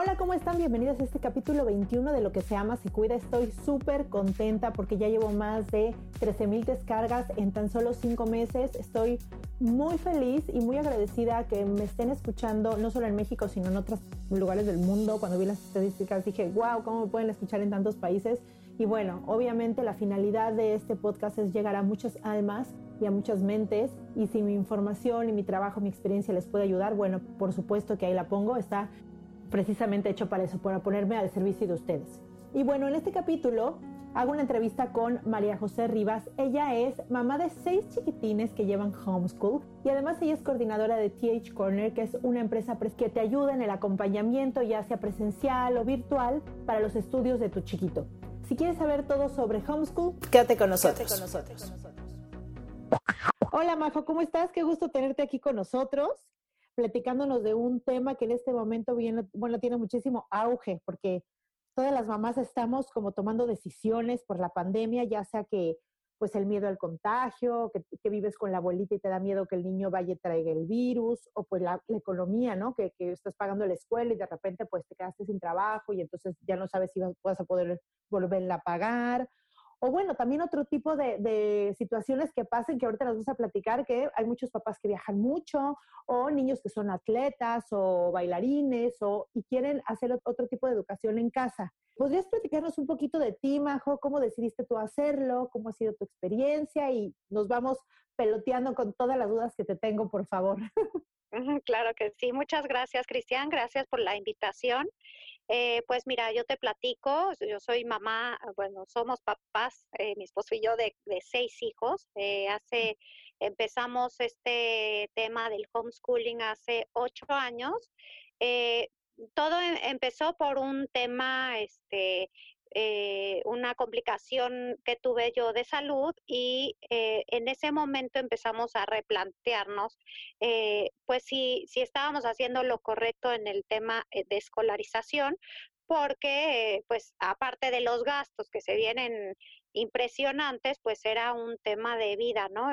Hola, ¿cómo están? Bienvenidos a este capítulo 21 de Lo que se ama, se cuida. Estoy súper contenta porque ya llevo más de 13 mil descargas en tan solo 5 meses. Estoy muy feliz y muy agradecida que me estén escuchando, no solo en México, sino en otros lugares del mundo. Cuando vi las estadísticas dije, wow, ¿cómo me pueden escuchar en tantos países? Y bueno, obviamente la finalidad de este podcast es llegar a muchas almas y a muchas mentes. Y si mi información y mi trabajo, mi experiencia les puede ayudar, bueno, por supuesto que ahí la pongo. Está precisamente hecho para eso, para ponerme al servicio de ustedes. Y bueno, en este capítulo hago una entrevista con María José Rivas. Ella es mamá de seis chiquitines que llevan homeschool y además ella es coordinadora de TH Corner, que es una empresa que te ayuda en el acompañamiento, ya sea presencial o virtual, para los estudios de tu chiquito. Si quieres saber todo sobre homeschool, quédate con nosotros. Quédate con nosotros. Hola Majo, ¿cómo estás? Qué gusto tenerte aquí con nosotros platicándonos de un tema que en este momento bueno, tiene muchísimo auge, porque todas las mamás estamos como tomando decisiones por la pandemia, ya sea que pues el miedo al contagio, que, vives con la abuelita y te da miedo que el niño vaya y traiga el virus, o pues la, economía, ¿no? Que, estás pagando la escuela y de repente pues te quedaste sin trabajo y entonces ya no sabes si vas a poder volverla a pagar, o bueno, también otro tipo de, situaciones que pasen, que ahorita nos vamos a platicar, que hay muchos papás que viajan mucho, o niños que son atletas o bailarines, o, y quieren hacer otro tipo de educación en casa. ¿Podrías platicarnos un poquito de ti, Majo? ¿Cómo decidiste tú hacerlo? ¿Cómo ha sido tu experiencia? Y nos vamos peloteando con todas las dudas que te tengo, por favor. Claro que sí. Muchas gracias, Cristian. Gracias por la invitación. Eh, pues mira, yo te platico, yo soy mamá, bueno, somos papás, eh, mi esposo y yo, de, seis hijos. Eh, hace, empezamos este tema del homeschooling hace ocho años. todo em, empezó por un tema este, eh, una complicación que tuve yo de salud y eh, en ese momento empezamos a replantearnos, eh, pues si, si estábamos haciendo lo correcto en el tema de escolarización, porque pues aparte de los gastos que se vienen impresionantes, pues era un tema de vida, ¿no?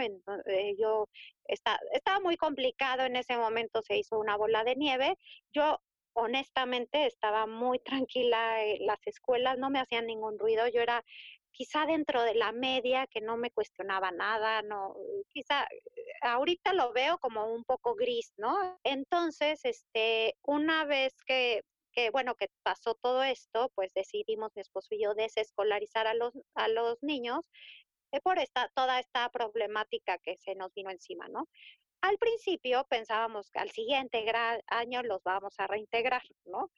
yo estaba muy complicado en ese momento, se hizo una bola de nieve. Yo honestamente estaba muy tranquila, eh, las escuelas no me hacían ningún ruido, yo era quizá dentro de la media que no me cuestionaba nada, no, quizá eh, ahorita lo veo como un poco gris, ¿no? Entonces, este, una vez que que bueno, que pasó todo esto, pues decidimos mi esposo y yo desescolarizar a los, a los niños eh, por esta, toda esta problemática que se nos vino encima, ¿no? Al principio pensábamos que al siguiente año los vamos a reintegrar, ¿no?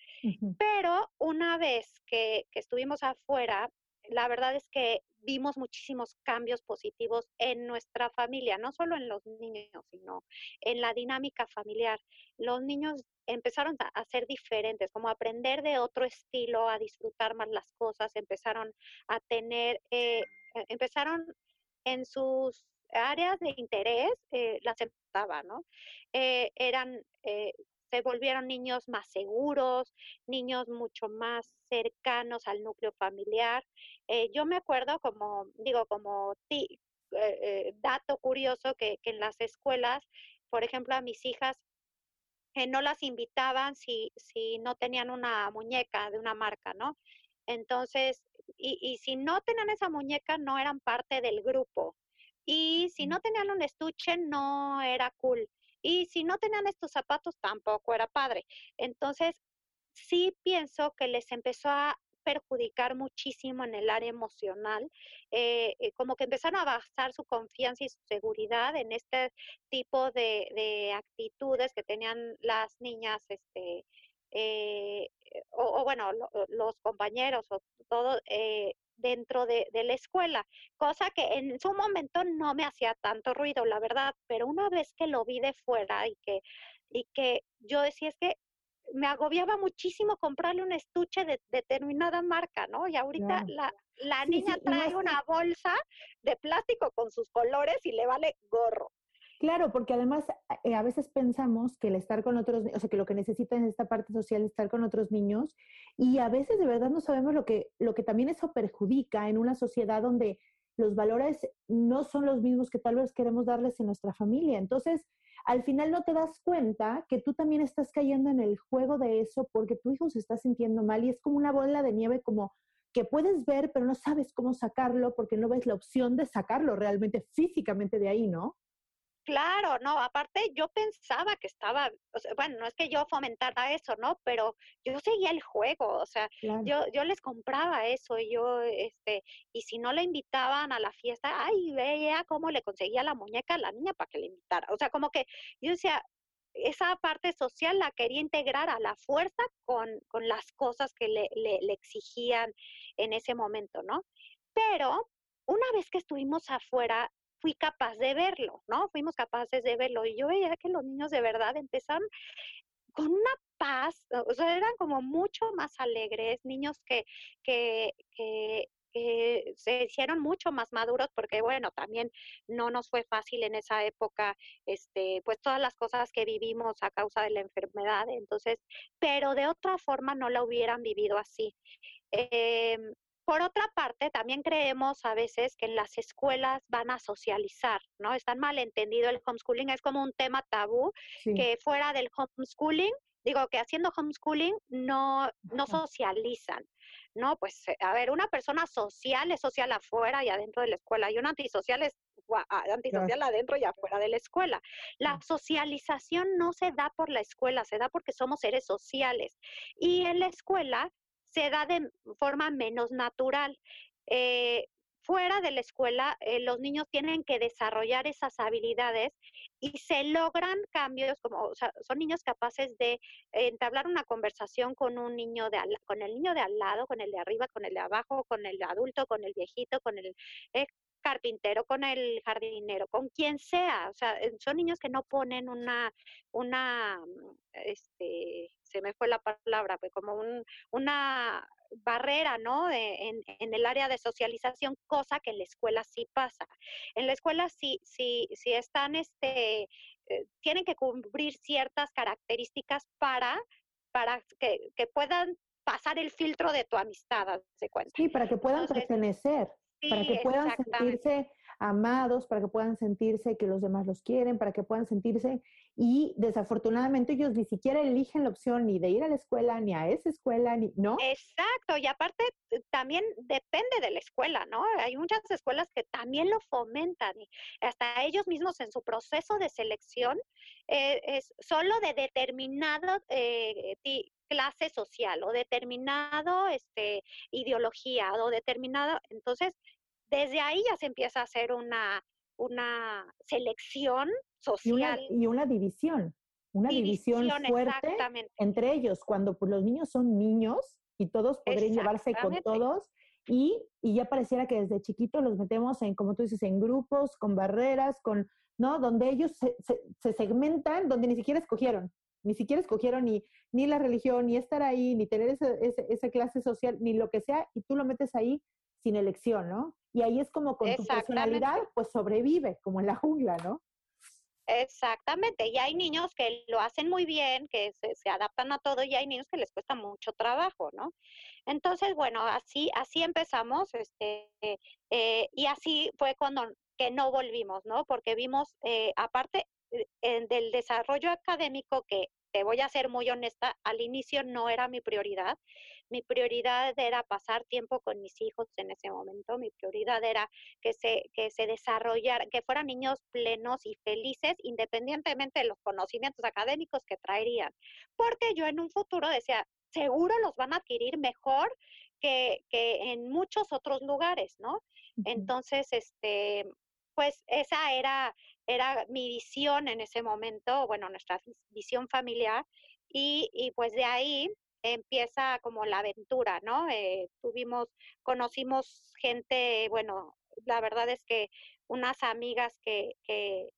Pero una vez que, estuvimos afuera, la verdad es que vimos muchísimos cambios positivos en nuestra familia, no solo en los niños, sino en la dinámica familiar. Los niños empezaron a, ser diferentes, como aprender de otro estilo, a disfrutar más las cosas, empezaron a tener, eh, e, empezaron en sus áreas de interés, eh, las ¿no? Eh, eran, eh, se volvieron niños más seguros, niños mucho más cercanos al núcleo familiar. Eh, yo me acuerdo como, digo, como ti, dato curioso que, que, en las escuelas por ejemplo, a mis hijas eh, no las invitaban si, si no tenían una muñeca de una marca, ¿no? Entonces, y, y si no tenían esa muñeca, no eran parte del grupo. Y si no tenían un estuche, no era cool. Y si no tenían estos zapatos, tampoco era padre. Entonces, sí pienso que les empezó a perjudicar muchísimo en el área emocional, eh, eh, como que empezaron a basar su confianza y su seguridad en este tipo de, actitudes que tenían las niñas, este, eh, o, bueno, los compañeros o todo dentro de, de, la escuela, cosa que en su momento no me hacía tanto ruido, la verdad, pero una vez que lo vi de fuera y que, y que yo decía es que me agobiaba muchísimo comprarle un estuche de determinada marca, ¿no? Y ahorita la, la niña trae una bolsa de plástico con sus colores y le vale gorro. Claro, porque además eh, a veces pensamos que el estar con otros, o sea, que lo que necesitan es esta parte social es estar con otros niños y a veces de verdad no sabemos lo que, lo que también eso perjudica en una sociedad donde los valores no son los mismos que tal vez queremos darles en nuestra familia. Entonces, al final no te das cuenta que tú también estás cayendo en el juego de eso porque tu hijo se está sintiendo mal y es como una bola de nieve como que puedes ver, pero no sabes cómo sacarlo porque no ves la opción de sacarlo realmente físicamente de ahí, ¿no? Claro, no, aparte yo pensaba que estaba, bueno, no es que yo fomentara eso, ¿no? Pero yo seguía el juego, o sea, yo, yo les compraba eso, y yo, este, y si no le invitaban a la fiesta, ay, veía cómo le conseguía la muñeca a la niña para que le invitara. O sea, como que yo decía, esa parte social la quería integrar a la fuerza con, con las cosas que le, le, le exigían en ese momento, ¿no? Pero una vez que estuvimos afuera, fui capaz de verlo, ¿no? Fuimos capaces de verlo y yo veía que los niños de verdad empezaron con una paz, o sea, eran como mucho más alegres, niños que, que, que, que se hicieron mucho más maduros porque bueno, también no nos fue fácil en esa época, este, pues todas las cosas que vivimos a causa de la enfermedad, entonces, pero de otra forma no la hubieran vivido así. Eh, por otra parte, también creemos a veces que en las escuelas van a socializar, ¿no? Están mal entendido el homeschooling, es como un tema tabú, que fuera del homeschooling, digo que haciendo homeschooling no, no socializan, ¿no? Pues, eh, a ver, una persona social es social afuera y adentro de la escuela, y un antisocial es antisocial adentro y afuera de la escuela. La socialización no se da por la escuela, se da porque somos seres sociales. Y en la escuela se da de forma menos natural. Eh, fuera de la escuela, eh, los niños tienen que desarrollar esas habilidades y se logran cambios, como o sea, son niños capaces de entablar una conversación con un niño de con el niño de al lado, con el de arriba, con el de abajo, con el adulto, con el viejito, con el eh, carpintero, con el jardinero, con quien sea. O sea, son niños que no ponen una, una, este, se me fue la palabra, pues como un, una barrera, ¿no? en, en, el área de socialización, cosa que en la escuela sí pasa. En la escuela sí, sí, sí están, este, eh, tienen que cumplir ciertas características para, para que, que puedan pasar el filtro de tu amistad, se cuenta. Sí, para que puedan pertenecer, para que puedan sentirse amados, para que puedan sentirse que los demás los quieren, para que puedan sentirse y desafortunadamente ellos ni siquiera eligen la opción ni de ir a la escuela, ni a esa escuela, ni, ¿no? Exacto, y aparte eh, también depende de la escuela, ¿no? Hay muchas escuelas que también lo fomentan y hasta ellos mismos en su proceso de selección eh, es solo de determinado eh, clase social o determinado este, ideología o determinado, entonces desde ahí ya se empieza a hacer una, una selección social. Y una, división, una división, fuerte entre ellos, cuando pues, los niños son niños y todos podrían llevarse con todos. Y, y, ya pareciera que desde chiquitos los metemos en, como tú dices, en grupos, con barreras, con, ¿no? Donde ellos se, se, segmentan, donde ni siquiera escogieron, ni siquiera escogieron ni, ni la religión, ni estar ahí, ni tener esa, esa clase social, ni lo que sea, y tú lo metes ahí sin elección, ¿no? Y ahí es como con tu personalidad, pues sobrevive, como en la jungla, ¿no? Exactamente, y hay niños que lo hacen muy bien, que se, adaptan a todo, y hay niños que les cuesta mucho trabajo, ¿no? Entonces, bueno, así, así empezamos, este, eh, y así fue cuando que no volvimos, ¿no? Porque vimos, eh, aparte, del desarrollo académico que te voy a ser muy honesta, al inicio no era mi prioridad. Mi prioridad era pasar tiempo con mis hijos en ese momento. Mi prioridad era que se, que se desarrollaran, que fueran niños plenos y felices, independientemente de los conocimientos académicos que traerían. Porque yo en un futuro decía, seguro los van a adquirir mejor que, que en muchos otros lugares, ¿no? Entonces, este, pues esa era, era mi visión en ese momento, bueno, nuestra visión familiar, y, y pues de ahí empieza como la aventura, ¿no? Eh, tuvimos, conocimos gente, bueno, la verdad es que unas amigas que, que,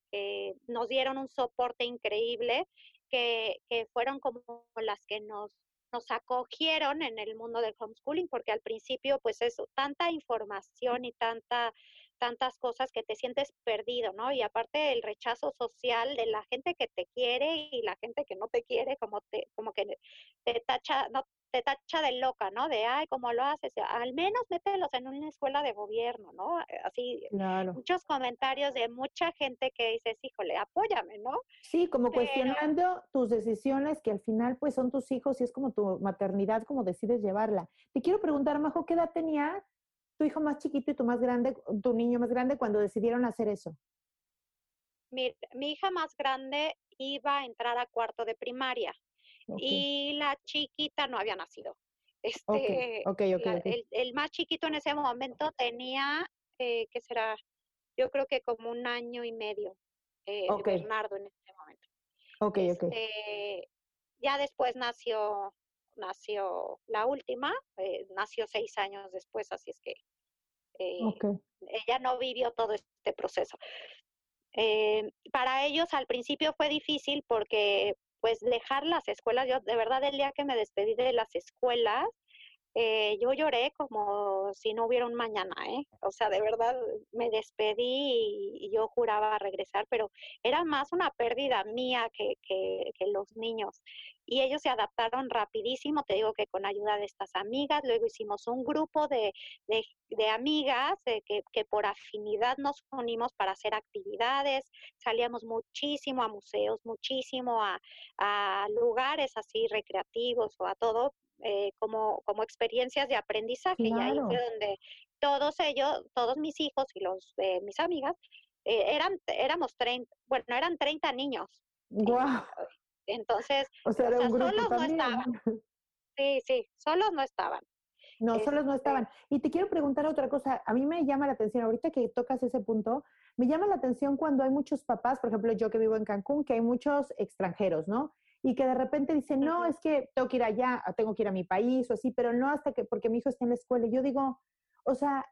nos dieron un soporte increíble, que, que fueron como las que nos nos acogieron en el mundo del homeschooling, porque al principio, pues eso, tanta información y tanta tantas cosas que te sientes perdido, ¿no? Y aparte el rechazo social de la gente que te quiere y la gente que no te quiere, como te, como que te tacha, no, te tacha de loca, ¿no? De, ay, ¿cómo lo haces? Al menos mételos en una escuela de gobierno, ¿no? Así, muchos comentarios de mucha gente que dices, híjole, apóyame, ¿no? Sí, como cuestionando tus decisiones que al final pues son tus hijos y es como tu maternidad, como decides llevarla. Te quiero preguntar, Majo, ¿qué edad tenía tu hijo más chiquito y tu más grande, tu niño más grande cuando decidieron hacer eso? Mi, mi hija más grande iba a entrar a cuarto de primaria y la chiquita no había nacido. Este, el, más chiquito en ese momento tenía, eh, ¿qué será? Yo creo que como un año y medio, eh, Bernardo en ese momento. Ok, este, Ya después nació nació la última, eh, nació seis años después, así es que eh, ella no vivió todo este proceso. Eh, para ellos al principio fue difícil porque pues dejar las escuelas, yo de verdad el día que me despedí de las escuelas, eh, yo lloré como si no hubiera un mañana, ¿eh? O sea, de verdad me despedí y, yo juraba regresar, pero era más una pérdida mía que, que, los niños. Y ellos se adaptaron rapidísimo, te digo que con ayuda de estas amigas, luego hicimos un grupo de, de, amigas que, que, por afinidad nos unimos para hacer actividades, salíamos muchísimo a museos, muchísimo a, a lugares así recreativos o a todo eh, como, como experiencias de aprendizaje. Y ahí fue donde todos ellos, todos mis hijos y los de mis amigas, eh, eran, éramos 30, bueno, eran 30 niños. Wow. Entonces, o sea, solos no estaban. Sí, sí, solos no estaban. No, solos no estaban. Este y te quiero preguntar otra cosa. A mí me llama la atención, ahorita que tocas ese punto, me llama la atención cuando hay muchos papás, por ejemplo, yo que vivo en Cancún, que hay muchos extranjeros, ¿no? Y que de repente dice, no, es que tengo que ir allá, tengo que ir a mi país o así, pero no hasta que, porque mi hijo está en la escuela. Y yo digo, o sea,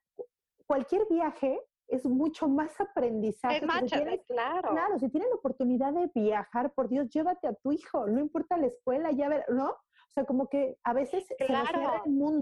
cualquier viaje es mucho más aprendizaje. Es más, claro. Claro, si tienen la oportunidad de viajar, por Dios, llévate a tu hijo, no importa la escuela, ya ver, ¿no? O sea, como que a veces se nos cierra el mundo.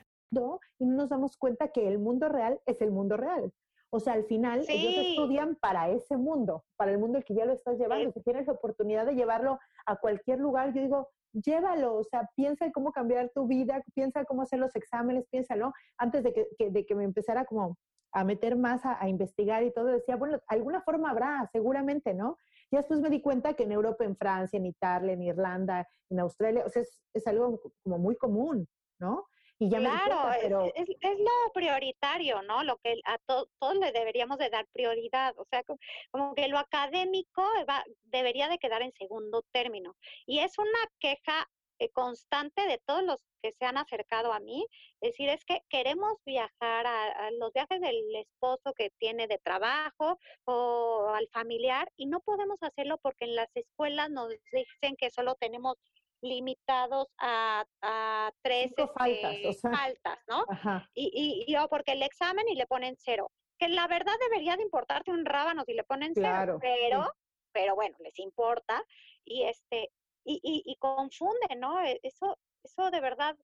Y no nos damos cuenta que el mundo real es el mundo real. O sea, al final ellos estudian para ese mundo, para el mundo el que ya lo estás llevando. Si tienes la oportunidad de llevarlo a cualquier lugar, yo digo, llévalo, o sea, piensa en cómo cambiar tu vida, piensa cómo hacer los exámenes, piénsalo. Antes de que, de que me empezara como a meter más a, investigar y todo, decía, bueno, alguna forma habrá, seguramente, ¿no? Y después me di cuenta que en Europa, en Francia, en Italia, en Irlanda, en Australia, o sea, es, es algo como muy común, ¿no? Y ya claro, me pero... es, es, lo prioritario, ¿no? Lo que a to, todos le deberíamos de dar prioridad, o sea, como, que lo académico va, debería de quedar en segundo término. Y es una queja eh, constante de todos los que se han acercado a mí, es decir, es que queremos viajar a, a, los viajes del esposo que tiene de trabajo o al familiar y no podemos hacerlo porque en las escuelas nos dicen que solo tenemos limitados a, a tres faltas, este, o sea, faltas, ¿no? Ajá. Y, y, y, o porque el examen y le ponen cero, que la verdad debería de importarte un rábano si le ponen Claro, cero, pero, sí. pero bueno, les importa y este, y, y, y confunde, ¿no? E, Eso, eso de verdad,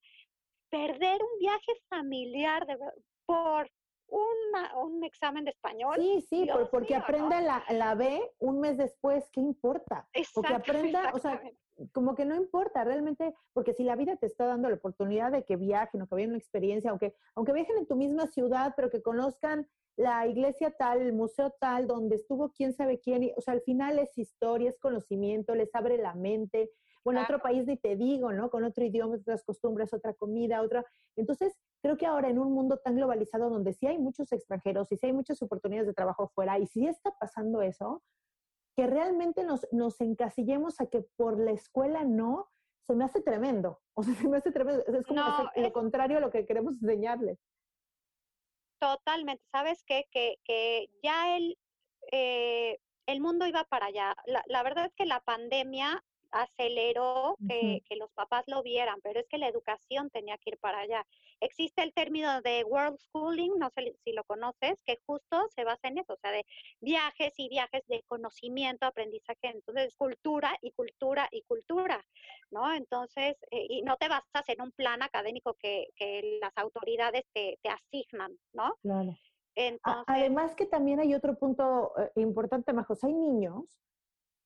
perder un viaje familiar de, por una, un examen de español. Sí, sí, Dios porque mío, ¿no? aprenda la, la B un mes después, ¿qué importa? Porque Exacto, aprenda, o sea, como que no importa realmente, porque si la vida te está dando la oportunidad de que viajen o que vivan una experiencia, aunque, aunque viajen en tu misma ciudad, pero que conozcan la iglesia tal, el museo tal, donde estuvo quién sabe quién, y, o sea, al final es historia, es conocimiento, les abre la mente. Bueno, Claro. otro país ni te digo, ¿no? Con otro idioma, otras costumbres, otra comida, otra. Entonces, creo que ahora en un mundo tan globalizado donde sí hay muchos extranjeros y sí hay muchas oportunidades de trabajo afuera y sí está pasando eso, que realmente nos, nos encasillemos a que por la escuela no, se me hace tremendo. O sea, se me hace tremendo. Es como No, lo contrario a lo que queremos enseñarles. Totalmente, ¿sabes qué? Que, que ya el, eh, el mundo iba para allá. La, la verdad es que la pandemia aceleró que, que los papás lo vieran, pero es que la educación tenía que ir para allá. Existe el término de world schooling, no sé si lo conoces, que justo se basa en eso, o sea, de viajes y viajes de conocimiento, aprendizaje, entonces cultura y cultura y cultura, ¿no? Entonces, eh, y no te basas en un plan académico que, que las autoridades te, te asignan, ¿no? Claro. Entonces, Además que también hay otro punto eh, importante, Majos. Hay niños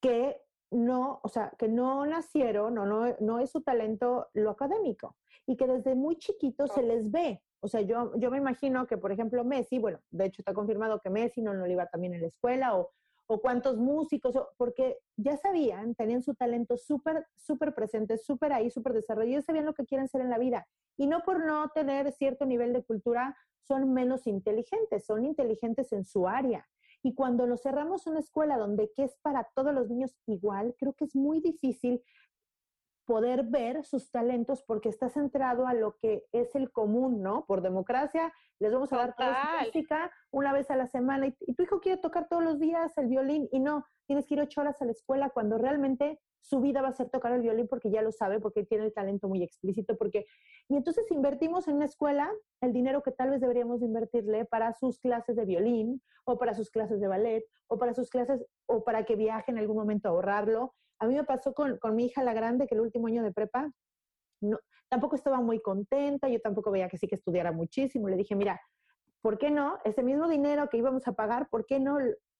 que no, o sea, que no nacieron o no, no es su talento lo académico y que desde muy chiquitos se les ve. O sea, yo, yo me imagino que, por ejemplo, Messi, bueno, de hecho está confirmado que Messi no, no le iba también en la escuela o, o cuántos músicos, o- porque ya sabían, tenían su talento súper, súper presente, súper ahí, súper desarrollado, ya sabían lo que quieren ser en la vida. Y no por no tener cierto nivel de cultura son menos inteligentes, son inteligentes en su área. Y cuando nos cerramos una escuela donde que es para todos los niños igual, creo que es muy difícil poder ver sus talentos porque está centrado a lo que es el común, ¿no? Por democracia, les vamos a dar Total. música una vez a la semana y, y tu hijo quiere tocar todos los días el violín y no, tienes que ir ocho horas a la escuela cuando realmente su vida va a ser tocar el violín porque ya lo sabe, porque tiene el talento muy explícito, porque... Y entonces invertimos en una escuela el dinero que tal vez deberíamos invertirle para sus clases de violín o para sus clases de ballet o para sus clases o para que viaje en algún momento a ahorrarlo. A mí me pasó con, con mi hija la grande que el último año de prepa no, tampoco estaba muy contenta, yo tampoco veía que sí que estudiara muchísimo. Le dije, mira, ¿por qué no? Ese mismo dinero que íbamos a pagar, ¿por qué no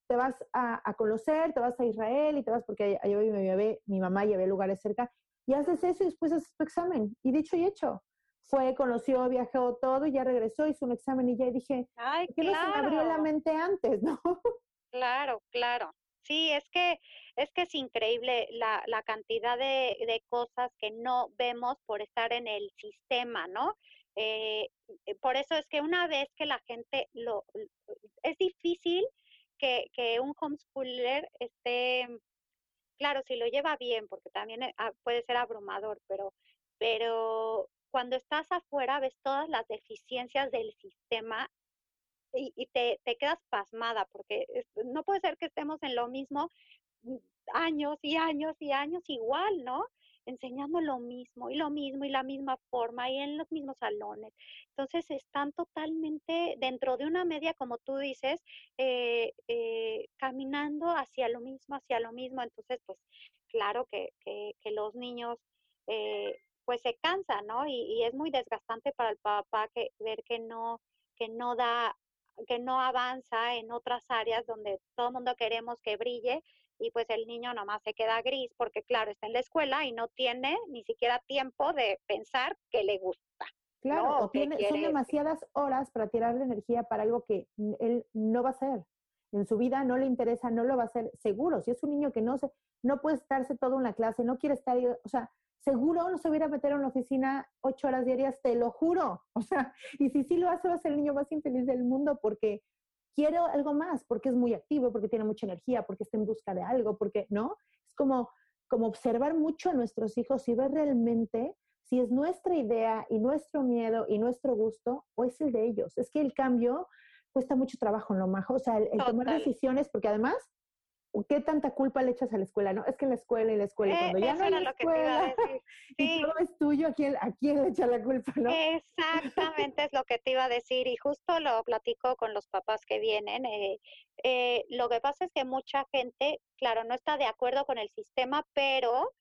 te vas a, a conocer, te vas a Israel y te vas porque allá mi bebé, mi mamá y había lugares cerca y haces eso y después haces tu examen. Y dicho y hecho, fue, conoció, viajó todo y ya regresó, hizo un examen y ya dije, ay, ¿por qué no se me abrió la claro. mente antes, no? Claro, claro. Sí, es que es que es increíble la, la cantidad de, de cosas que no vemos por estar en el sistema, ¿no? Eh, eh, por eso es que una vez que la gente lo es difícil que, que un homeschooler esté, claro, si lo lleva bien, porque también eh, ah, puede ser abrumador, pero, pero cuando estás afuera ves todas las deficiencias del sistema y, y te, te quedas pasmada porque no puede ser que estemos en lo mismo mm, años y años y años igual, ¿no? Enseñando lo mismo y lo mismo y la misma forma y en los mismos salones. Entonces están totalmente dentro de una media, como tú dices, eh, eh, caminando hacia lo mismo, hacia lo mismo. Entonces, pues claro que, que, los niños eh, pues se cansan, ¿no? Y, y es muy desgastante para el papá que ver que no, que no da que no avanza en otras áreas donde todo el mundo queremos que brille y pues el niño nomás se queda gris porque claro, está en la escuela y no tiene ni siquiera tiempo de pensar que le gusta. Claro, No, o ¿qué tiene, son demasiadas horas para tirarle energía para algo que él no va a hacer. En su vida no le interesa, no lo va a hacer seguro. Si es un niño que no se, no puede estarse todo en la clase, no quiere estar, o sea, seguro no se hubiera meter en la oficina ocho horas diarias, te lo juro. O sea, y si sí lo hace, va a ser el niño más infeliz del mundo porque quiere algo más, porque es muy activo, porque tiene mucha energía, porque está en busca de algo, porque, ¿no? Es como, como observar mucho a nuestros hijos y ver realmente si es nuestra idea y nuestro miedo y nuestro gusto o es el de ellos. Es que el cambio cuesta mucho trabajo, ¿no, Majo? O sea, el, tomar decisiones, porque además, ¿qué tanta culpa le echas a la escuela? No, es que la escuela y la escuela, y cuando ya no la escuela, y todo es tuyo, ¿a quién, ¿a quién le echa la culpa, no? Exactamente es lo que te iba a decir, y justo lo platico con los papás que vienen. Eh, eh, lo que pasa es que mucha gente, claro, no está de acuerdo con el sistema, pero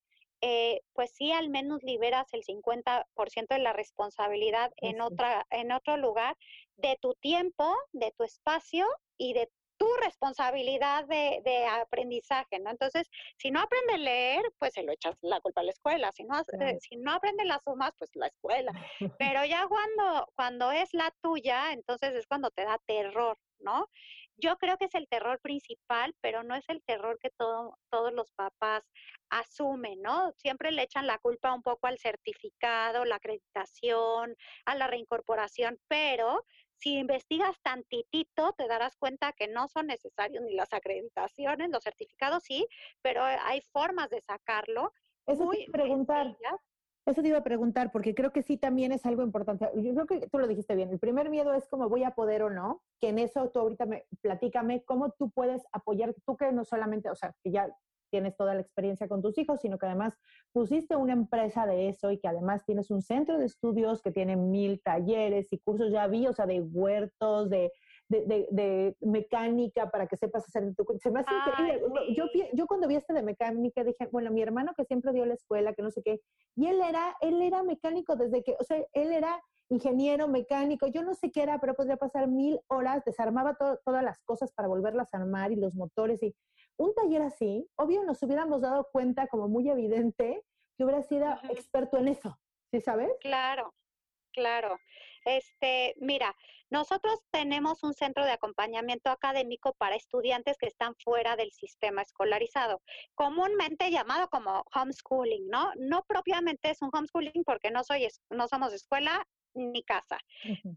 eh, pues sí al menos liberas el 50% de la responsabilidad en, otra, en otro lugar de tu tiempo, de tu espacio y de tu responsabilidad de, de, aprendizaje, ¿no? Entonces, si no aprende a leer, pues se lo echas la culpa a la escuela, si no, si no aprende las sumas, pues la escuela. Pero ya cuando, cuando es la tuya, entonces es cuando te da terror, ¿no? Yo creo que es el terror principal, pero no es el terror que todo, todos los papás asumen, ¿no? Siempre le echan la culpa un poco al certificado, la acreditación, a la reincorporación, pero si investigas tantitito, te darás cuenta que no son necesarios ni las acreditaciones, los certificados sí, pero hay formas de sacarlo. Eso muy preguntar. Eso te iba a preguntar, porque creo que sí también es algo importante. Yo creo que tú lo dijiste bien. El primer miedo es cómo voy a poder o no, que en eso tú ahorita me platícame cómo tú puedes apoyar, tú que no solamente, o sea, que ya tienes toda la experiencia con tus hijos, sino que además pusiste una empresa de eso y que además tienes un centro de estudios que tiene mil talleres y cursos, ya vi, o sea, de huertos, de, de, mecánica para que sepas hacer tu... Se me hace increíble. Yo, yo cuando vi este de mecánica dije, bueno, mi hermano que siempre dio la escuela, que no sé qué, y él era, él era mecánico desde que, o sea, él era ingeniero mecánico, yo no sé qué era, pero podría pasar mil horas, desarmaba todas las cosas para volverlas a armar y los motores y un taller así, obvio nos hubiéramos dado cuenta como muy evidente que hubiera sido experto en eso, ¿sí sabes? Claro, claro. Este, mira, nosotros tenemos un centro de acompañamiento académico para estudiantes que están fuera del sistema escolarizado, comúnmente llamado como homeschooling, ¿no? No propiamente es un homeschooling porque no soy no somos escuela ni casa,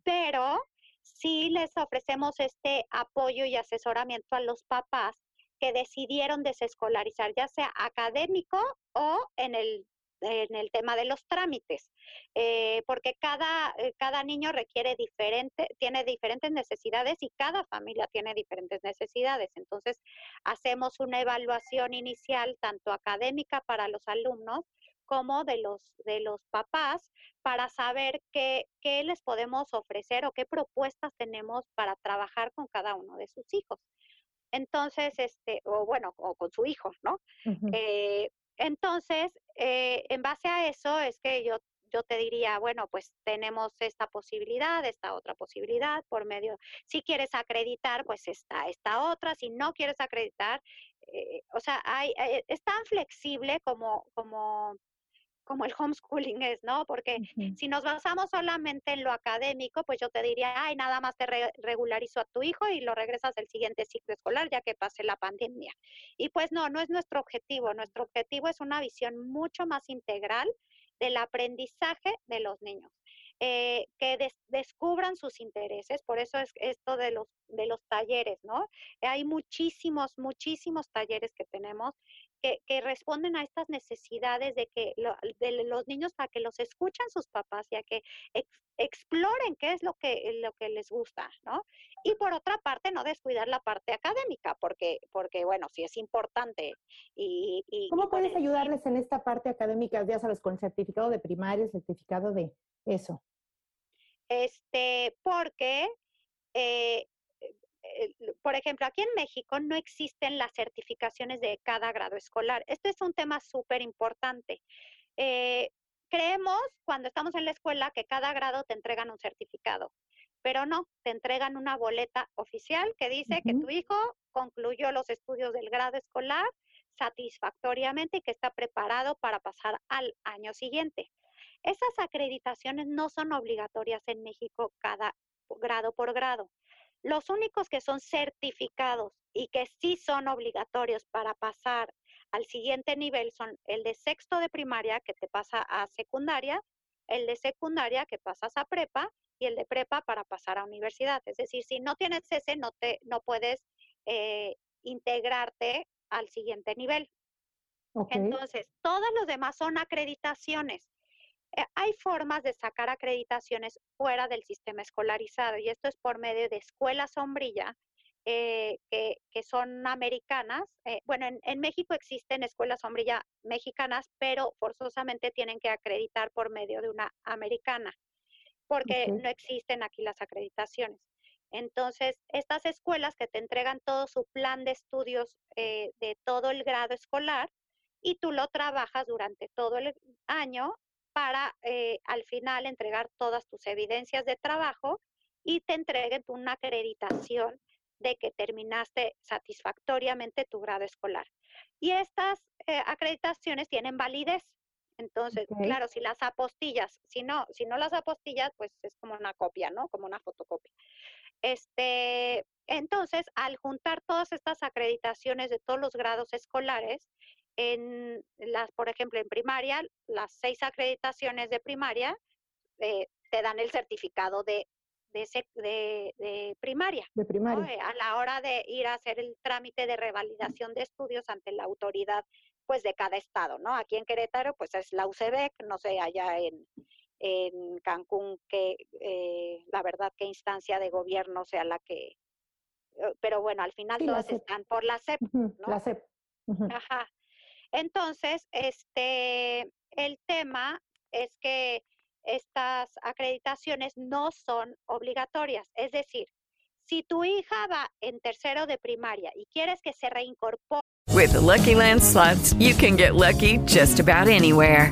pero sí les ofrecemos este apoyo y asesoramiento a los papás que decidieron desescolarizar, ya sea académico o en el en el tema de los trámites, eh, porque cada, eh, cada niño requiere diferente, tiene diferentes necesidades y cada familia tiene diferentes necesidades. Entonces, hacemos una evaluación inicial, tanto académica para los alumnos como de los, de los papás, para saber qué, qué les podemos ofrecer o qué propuestas tenemos para trabajar con cada uno de sus hijos. Entonces, este, o bueno, o con su hijo, ¿no? eh, entonces, eh, en base a eso es que yo, yo te diría, bueno, pues tenemos esta posibilidad, esta otra posibilidad por medio, si quieres acreditar, pues está esta otra, si no quieres acreditar, eh, o sea, hay, eh, es tan flexible como, como como el homeschooling es, ¿no? Porque si nos basamos solamente en lo académico, pues yo te diría, ay, nada más te regularizo a tu hijo y lo regresas del siguiente ciclo escolar ya que pase la pandemia. Y pues no, no es nuestro objetivo. Nuestro objetivo es una visión mucho más integral del aprendizaje de los niños. Eh, que descubran sus intereses, por eso es esto de los, de los talleres, ¿no? Hay muchísimos, muchísimos talleres que tenemos que, responden a estas necesidades de que de los niños para que los escuchen sus papás y a que exploren qué es lo que lo que les gusta, ¿no? Y por otra parte no descuidar la parte académica, porque porque bueno sí es importante y, cómo puedes ayudarles en esta parte académica, ya sabes, con certificado de primaria, certificado de eso. Este, porque eh, por ejemplo, aquí en México no existen las certificaciones de cada grado escolar. Este es un tema súper importante. Eh, creemos cuando estamos en la escuela que cada grado te entregan un certificado, pero no, te entregan una boleta oficial que dice que tu hijo concluyó los estudios del grado escolar satisfactoriamente y que está preparado para pasar al año siguiente. Esas acreditaciones no son obligatorias en México cada grado por grado. Los únicos que son certificados y que sí son obligatorios para pasar al siguiente nivel son el de sexto de primaria que te pasa a secundaria, el de secundaria que pasas a prepa y el de prepa para pasar a universidad. Es decir, si no tienes ese, no, te, no puedes eh, integrarte al siguiente nivel. Entonces, todos los demás son acreditaciones. Eh, hay formas de sacar acreditaciones fuera del sistema escolarizado y esto es por medio de escuela sombrilla eh, que, son americanas. Eh, bueno, en, México existen escuelas sombrilla mexicanas, pero forzosamente tienen que acreditar por medio de una americana, porque no existen aquí las acreditaciones. Entonces, estas escuelas que te entregan todo su plan de estudios de todo el grado escolar y tú lo trabajas durante todo el año para eh, al final entregar todas tus evidencias de trabajo y te entreguen una acreditación de que terminaste satisfactoriamente tu grado escolar. Y estas eh, acreditaciones tienen validez. Entonces, claro, si las apostillas, si no, si no las apostillas, pues es como una copia, ¿no? Como una fotocopia. Este, entonces, al juntar todas estas acreditaciones de todos los grados escolares, en las, por ejemplo, en primaria, las seis acreditaciones de primaria eh, te dan el certificado de, de, primaria. De primaria. Eh, a la hora de ir a hacer el trámite de revalidación de estudios ante la autoridad, pues de cada estado, ¿no? Aquí en Querétaro, pues es la UCEBEC, no sé, allá en, en Cancún, que eh, la verdad, qué instancia de gobierno sea la que, pero bueno, al final todas están por la CEP, ¿no? La CEP. Ajá. Entonces, este, el tema es que estas acreditaciones no son obligatorias. Es decir, si tu hija va en tercero de primaria y quieres que se reincorpore. With Lucky Land slots, you can get lucky just about anywhere.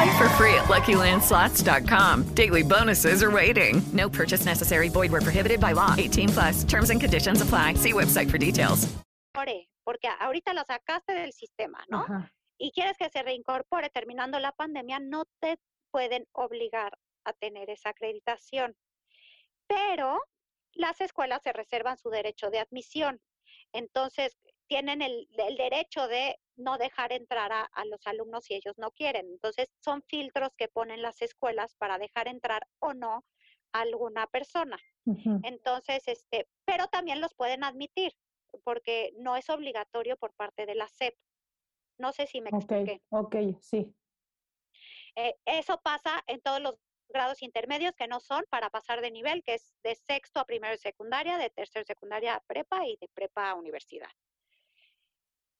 Play for free at LuckyLandSlots.com. Daily bonuses are waiting. No purchase necessary. Void where prohibited by law. 18 plus. Terms and conditions apply. See website for details. Porque ahorita lo sacaste del sistema, ¿no? Y quieres que se reincorpore terminando la pandemia, no te pueden obligar a tener esa acreditación. Pero las escuelas se reservan su derecho de admisión. Entonces, tienen el, el derecho de no dejar entrar a, los alumnos si ellos no quieren. Entonces, son filtros que ponen las escuelas para dejar entrar o no a alguna persona. Entonces, este, pero también los pueden admitir, porque no es obligatorio por parte de la SEP. No sé si me expliqué. Ok, sí. Eh, eso pasa en todos los grados intermedios que no son para pasar de nivel, que es de sexto a primero de secundaria, de tercero de secundaria a prepa y de prepa a universidad.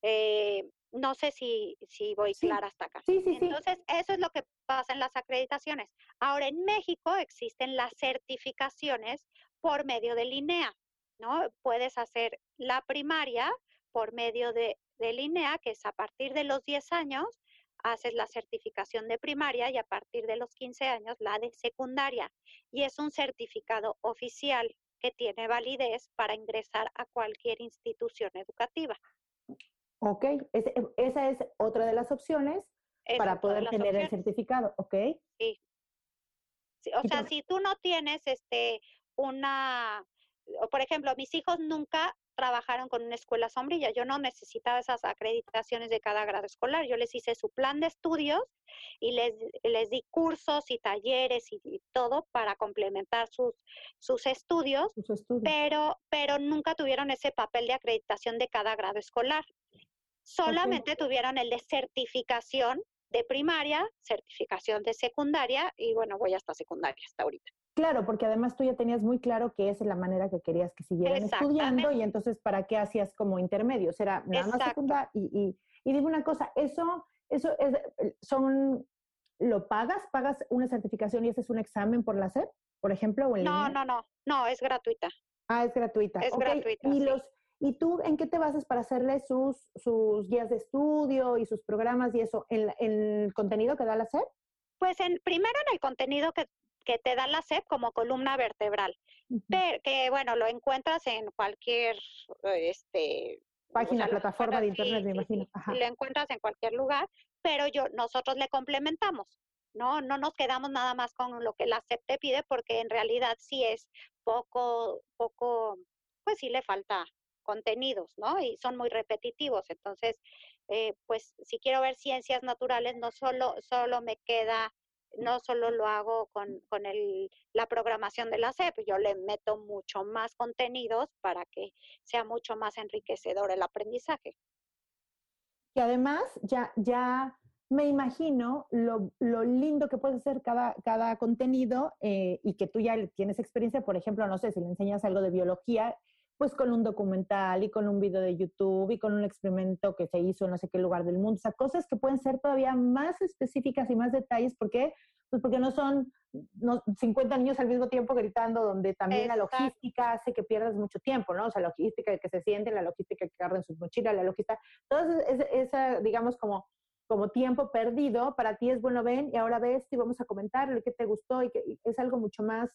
Eh, no sé si, si voy clara hasta acá. Entonces, eso es lo que pasa en las acreditaciones. Ahora, en México existen las certificaciones por medio de LINEA, ¿no? Puedes hacer la primaria por medio de, de LINEA, que es a partir de los 10 años, haces la certificación de primaria y a partir de los 15 años la de secundaria. Y es un certificado oficial que tiene validez para ingresar a cualquier institución educativa. Ok, em, esa es otra de las opciones para poder tener el certificado, ¿ok? Sí. o sea, si tú no tienes este una, por ejemplo, mis hijos nunca trabajaron con una escuela sombrilla. Yo no necesitaba esas acreditaciones de cada grado escolar. Yo les hice su plan de estudios y les, les di cursos y talleres y, todo para complementar sus, sus estudios, Pero, pero nunca tuvieron ese papel de acreditación de cada grado escolar. Solamente tuvieron el de certificación de primaria, certificación de secundaria y bueno, voy hasta secundaria hasta ahorita. Claro, porque además tú ya tenías muy claro que esa es la manera que querías que siguieran estudiando y entonces ¿para qué hacías como intermedios? Era nada más secundaria y, y, y digo una cosa, eso, eso es, son, ¿lo pagas? ¿Pagas una certificación y ese es un examen por la SEP, por ejemplo? O no, no, no, no, es gratuita. Ah, es gratuita. Es gratuita. Y los, ¿Y tú en qué te basas para hacerle sus, sus guías de estudio y sus programas y eso? ¿En, el contenido que da la SEP? Pues en, primero en el contenido que que te da la SEP como columna vertebral, que bueno, lo encuentras en cualquier este página, plataforma de internet, me imagino. Lo encuentras en cualquier lugar, pero yo nosotros le complementamos. No, no nos quedamos nada más con lo que la SEP te pide porque en realidad sí es poco poco pues sí le falta contenidos, ¿no? Y son muy repetitivos. Entonces, eh, pues si quiero ver ciencias naturales, no solo, solo me queda no solo lo hago con, con el, la programación de la SEP, yo le meto mucho más contenidos para que sea mucho más enriquecedor el aprendizaje. Y además ya, ya me imagino lo, lo lindo que puede ser cada, cada contenido eh, y que tú ya tienes experiencia, por ejemplo, no sé, si le enseñas algo de biología, pues con un documental y con un video de YouTube y con un experimento que se hizo en no sé qué lugar del mundo. O sea, cosas que pueden ser todavía más específicas y más detalles. ¿Por qué? Pues porque no son 50 niños al mismo tiempo gritando, donde también la logística hace que pierdas mucho tiempo, ¿no? O sea, la logística que se sienten, la logística que agarren sus mochilas, la logística, todo esa, esa, digamos, como como tiempo perdido, para ti es bueno, ven, y ahora ves y vamos a comentar lo que te gustó y que es algo mucho más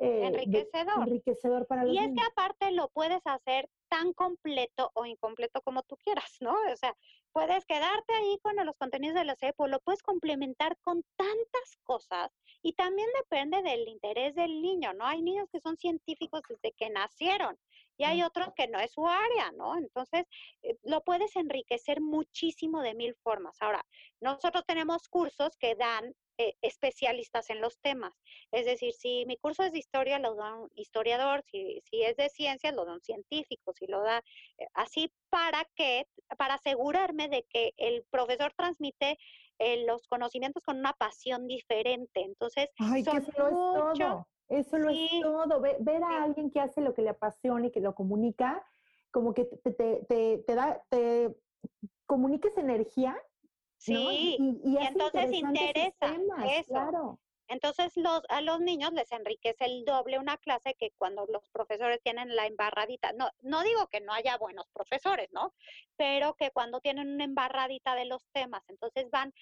eh, enriquecedor. enriquecedor para los Y es que aparte lo puedes hacer tan completo o incompleto como tú quieras, ¿no? O sea, puedes quedarte ahí con los contenidos de la CEP o lo puedes complementar con tantas cosas y también depende del interés del niño, ¿no? Hay niños que son científicos desde que nacieron y hay otros que no es su área, ¿no? Entonces, eh, lo puedes enriquecer muchísimo de mil formas. Ahora, nosotros tenemos cursos que dan eh, especialistas en los temas. Es decir, si mi curso es de historia, lo da un historiador, si, si es de ciencias, lo da un científico, si lo da eh, así para que, para asegurarme de que el profesor transmite eh, los conocimientos con una pasión diferente. Entonces, Ay, que eso es todo. Eso lo es todo. Ver, a alguien que hace lo que le apasiona y que lo comunica, como que te, te, te, te da, te comuniques energía Sí, y, entonces interesa eso. Claro. Entonces los, a los niños les enriquece el doble una clase que cuando los profesores tienen la embarradita. No, no digo que no haya buenos profesores, ¿no? Pero que cuando tienen una embarradita de los temas, entonces van,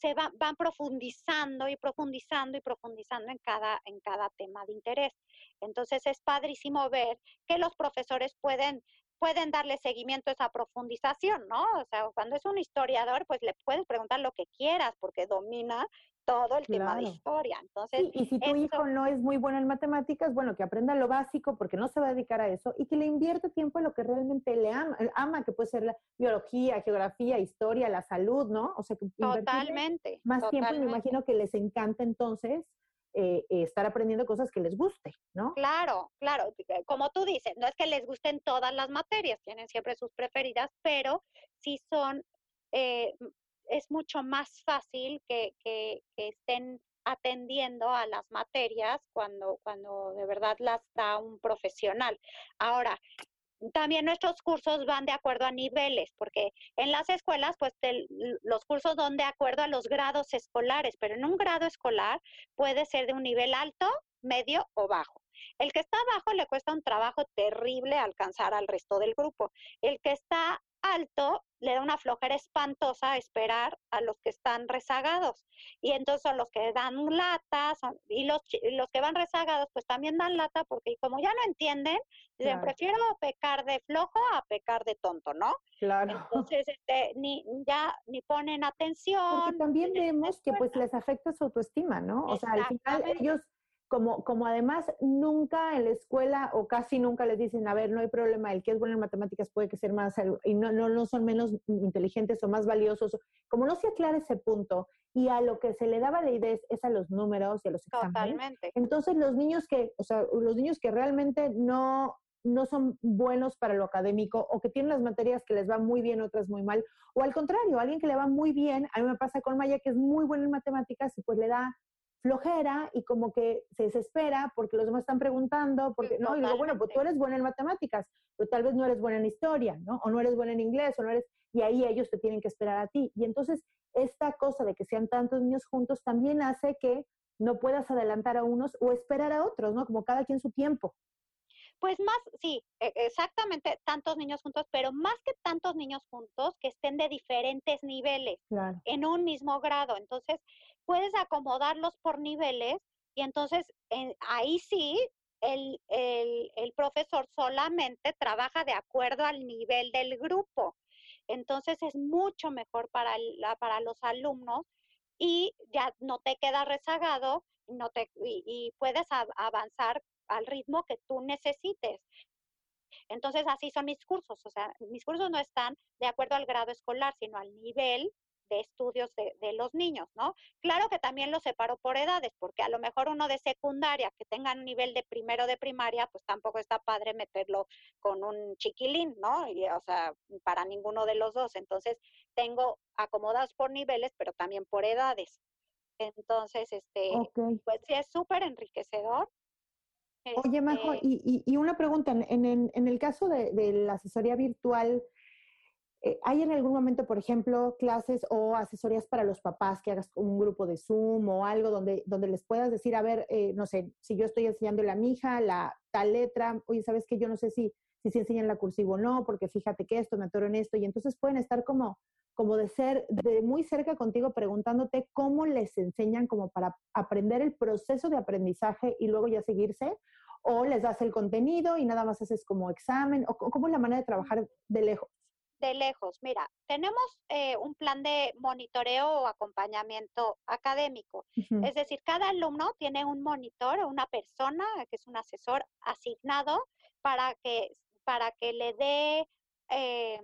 se van, van profundizando y profundizando y profundizando en cada, en cada tema de interés. Entonces es padrísimo ver que los profesores pueden pueden darle seguimiento a esa profundización, ¿no? O sea, cuando es un historiador, pues le puedes preguntar lo que quieras porque domina todo el tema de historia. Entonces, y si tu hijo no es muy bueno en matemáticas, bueno, que aprenda lo básico porque no se va a dedicar a eso y que le invierte tiempo en lo que realmente le ama, ama que puede ser la biología, geografía, historia, la salud, ¿no? O sea, que totalmente. Más tiempo y me imagino que les encanta entonces eh, estar aprendiendo cosas que les guste, ¿no? Claro, claro. Como tú dices, no es que les gusten todas las materias, tienen siempre sus preferidas, pero sí son, eh, es mucho más fácil que, que, que estén atendiendo a las materias cuando, cuando de verdad las da un profesional. Ahora, también nuestros cursos van de acuerdo a niveles, porque en las escuelas, pues los cursos van de acuerdo a los grados escolares, pero en un grado escolar puede ser de un nivel alto, medio o bajo. El que está abajo le cuesta un trabajo terrible alcanzar al resto del grupo. El que está alto le da una flojera espantosa esperar a los que están rezagados. Y entonces son los que dan lata, y los, los que van rezagados pues también dan lata porque como ya no entienden, dicen, prefiero pecar de flojo a pecar de tonto, ¿no? Claro. Entonces, este, ni, ya ni ponen atención. Porque también vemos que pues les afecta su autoestima, ¿no? O sea, al final ellos como, como además nunca en la escuela o casi nunca les dicen, a ver, no hay problema, el que es bueno en matemáticas puede que ser más, y no, no, no son menos inteligentes o más valiosos, como no se aclara ese punto y a lo que se le daba la idea es, a los números y a los exámenes. Totalmente. Entonces los niños que, o sea, los niños que realmente no, no son buenos para lo académico o que tienen las materias que les va muy bien, otras muy mal, o al contrario, alguien que le va muy bien, a mí me pasa con Maya que es muy buena en matemáticas y pues le da flojera y como que se desespera porque los demás están preguntando, porque, ¿no? Y digo, bueno, pues tú eres buena en matemáticas, pero tal vez no eres buena en historia, ¿no? O no eres buena en inglés, o no eres, y ahí ellos te tienen que esperar a ti. Y entonces, esta cosa de que sean tantos niños juntos también hace que no puedas adelantar a unos o esperar a otros, ¿no? Como cada quien su tiempo. Pues más, sí, e, exactamente, tantos niños juntos, pero más que tantos niños juntos, que estén de diferentes niveles en un mismo grado. Entonces, puedes acomodarlos por niveles y entonces ahí sí el, el, profesor solamente trabaja de acuerdo al nivel del grupo. Entonces es mucho mejor para, la, para los alumnos y ya no te quedas rezagado no te, y, puedes avanzar al ritmo que tú necesites. Entonces, así son mis cursos. O sea, mis cursos no están de acuerdo al grado escolar, sino al nivel de estudios de, de, los niños, ¿no? Claro que también los separo por edades, porque a lo mejor uno de secundaria que tenga un nivel de primero de primaria, pues tampoco está padre meterlo con un chiquilín, ¿no? Y, o sea, para ninguno de los dos. Entonces, tengo acomodados por niveles, pero también por edades. Entonces, este, pues sí, es súper enriquecedor Oye, Majo, este y, y, una pregunta, en, en, en el caso de, de, la asesoría virtual, eh, ¿hay en algún momento, por ejemplo, clases o asesorías para los papás que hagas un grupo de Zoom o algo donde, donde les puedas decir, a ver, eh, no sé, si yo estoy enseñándole a mi hija la tal letra, oye, ¿sabes qué? Yo no sé si, si se enseñan la cursiva o no, porque fíjate que esto, me atoro en esto, y entonces pueden estar como como de ser de muy cerca contigo preguntándote cómo les enseñan como para aprender el proceso de aprendizaje y luego ya seguirse, o les das el contenido y nada más haces como examen, o cómo es la manera de trabajar de lejos. De lejos, mira, tenemos eh, un plan de monitoreo o acompañamiento académico. Es decir, cada alumno tiene un monitor o una persona que es un asesor asignado para que, para que le dé... Eh,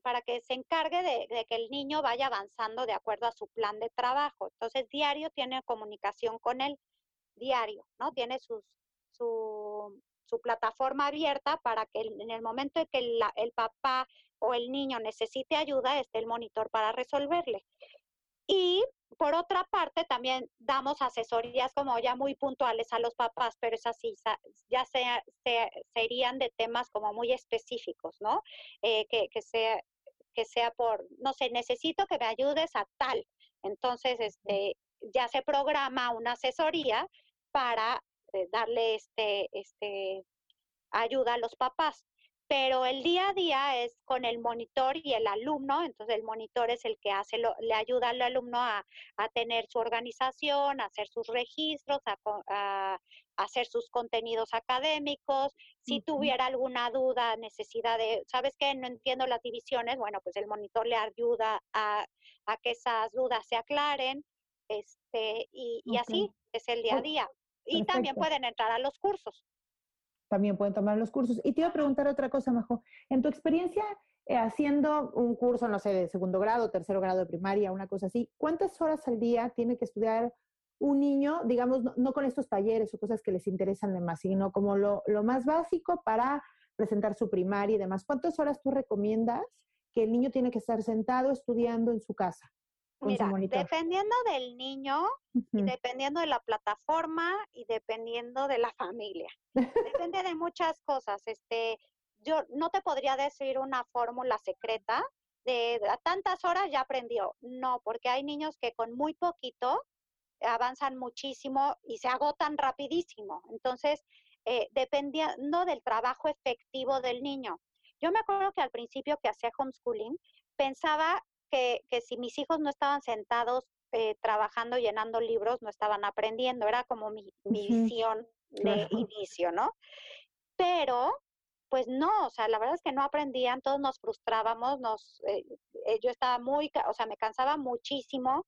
para que se encargue de, que el niño vaya avanzando de acuerdo a su plan de trabajo. Entonces, diario tiene comunicación con él, diario, ¿no? Tiene sus, su, su plataforma abierta para que en el momento en que el, el papá o el niño necesite ayuda, esté el monitor para resolverle. Y por otra parte, también damos asesorías como ya muy puntuales a los papás, pero es así, ya sea, serían de temas como muy específicos, ¿no? Eh, que, que, sea, que sea por, no sé, necesito que me ayudes a tal. Entonces, este, ya se programa una asesoría para eh, darle este, este, ayuda a los papás pero el día a día es con el monitor y el alumno, entonces el monitor es el que hace, lo, le ayuda al alumno a, tener su organización, a hacer sus registros, a, hacer sus contenidos académicos, si tuviera alguna duda, necesidad de, ¿sabes qué? No entiendo las divisiones, bueno, pues el monitor le ayuda a, que esas dudas se aclaren, este, y, así es el día a día. Y también pueden entrar a los cursos también pueden tomar los cursos. Y te iba a preguntar otra cosa, Majo. En tu experiencia eh, haciendo un curso, no sé, de segundo grado, tercero grado de primaria, una cosa así, ¿cuántas horas al día tiene que estudiar un niño, digamos, no, con estos talleres o cosas que les interesan de más, sino como lo, lo más básico para presentar su primaria y demás? ¿Cuántas horas tú recomiendas que el niño tiene que estar sentado estudiando en su casa? Mira, dependiendo del niño y dependiendo de la plataforma y dependiendo de la familia. Depende de muchas cosas. Este, yo no te podría decir una fórmula secreta de a tantas horas ya aprendió. No, porque hay niños que con muy poquito avanzan muchísimo y se agotan rapidísimo. Entonces, eh, dependiendo del trabajo efectivo del niño. Yo me acuerdo que al principio que hacía homeschooling, pensaba que, si mis hijos no estaban sentados eh, trabajando, llenando libros, no estaban aprendiendo. Era como mi, visión de inicio, ¿no? Pero, pues no, o sea, la verdad es que no aprendían, todos nos frustrábamos, nos, eh, eh, yo estaba muy, o sea, me cansaba muchísimo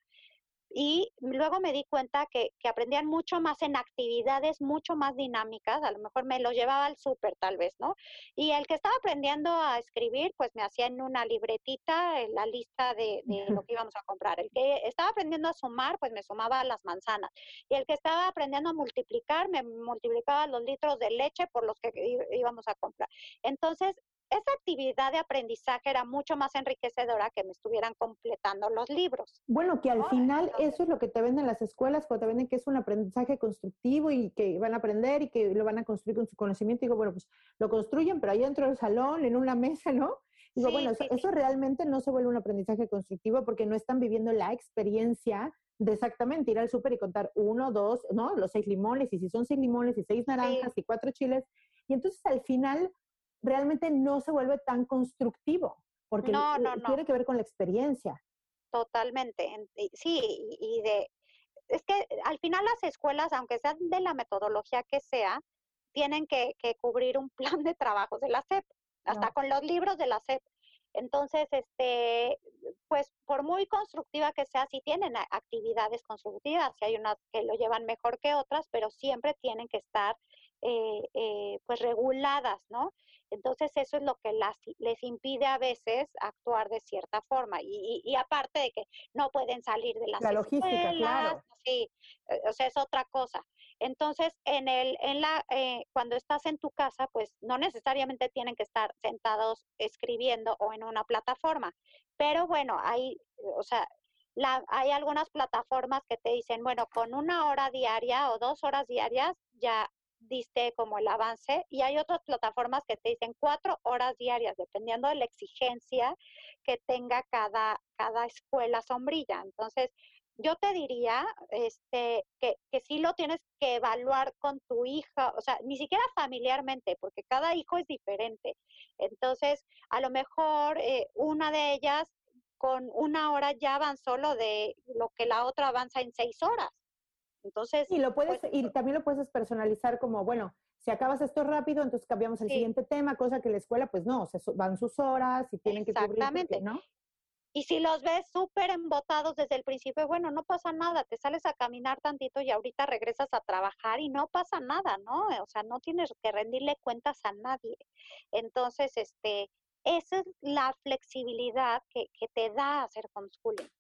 y luego me di cuenta que, que, aprendían mucho más en actividades mucho más dinámicas, a lo mejor me lo llevaba al súper tal vez, ¿no? Y el que estaba aprendiendo a escribir, pues me hacía en una libretita la lista de, de lo que íbamos a comprar. El que estaba aprendiendo a sumar, pues me sumaba las manzanas. Y el que estaba aprendiendo a multiplicar, me multiplicaba los litros de leche por los que íbamos a comprar. Entonces, esa actividad de aprendizaje era mucho más enriquecedora que me estuvieran completando los libros. Bueno, que al final eso es lo que te venden las escuelas, cuando te venden que es un aprendizaje constructivo y que van a aprender y que lo van a construir con su conocimiento. Y digo, bueno, pues lo construyen, pero ahí dentro del salón, en una mesa, ¿no? Digo, bueno, eso, realmente no se vuelve un aprendizaje constructivo porque no están viviendo la experiencia de exactamente ir al súper y contar uno, dos, ¿no? Los seis limones, y si son seis limones y seis naranjas y cuatro chiles. Y entonces al final realmente no se vuelve tan constructivo, porque tiene que ver con la experiencia. Totalmente. Sí, y de es que al final las escuelas, aunque sean de la metodología que sea, tienen que, que cubrir un plan de trabajo de la SEP hasta con los libros de la SEP. Entonces, este, pues por muy constructiva que sea, sí tienen actividades constructivas, y hay unas que lo llevan mejor que otras, pero siempre tienen que estar eh, eh, pues reguladas, ¿no? Entonces eso es lo que las, les impide a veces actuar de cierta forma y, y, aparte de que no pueden salir de las la logística, claro. sí, eh, o sea es otra cosa. Entonces en el, en la, cuando estás en tu casa, pues no necesariamente tienen que estar sentados escribiendo o en una plataforma, pero bueno, hay, o sea, la, hay algunas plataformas que te dicen, bueno, con una hora diaria o dos horas diarias ya diste como el avance y hay otras plataformas que te dicen cuatro horas diarias, dependiendo de la exigencia que tenga cada, cada escuela sombrilla. Entonces, yo te diría este, que, que sí lo tienes que evaluar con tu hija, o sea, ni siquiera familiarmente, porque cada hijo es diferente. Entonces, a lo mejor eh, una de ellas con una hora ya avanzó lo de lo que la otra avanza en seis horas. Entonces. Y lo puedes, pues, y también lo puedes personalizar como, bueno, si acabas esto rápido, entonces cambiamos el siguiente tema, cosa que la escuela, pues no, se van sus horas y tienen que cubrir, ¿no? Y si los ves súper embotados desde el principio, bueno, no pasa nada, te sales a caminar tantito y ahorita regresas a trabajar y no pasa nada, ¿no? O sea, no tienes que rendirle cuentas a nadie. Entonces, este, esa es la flexibilidad que, que te da hacer homeschooling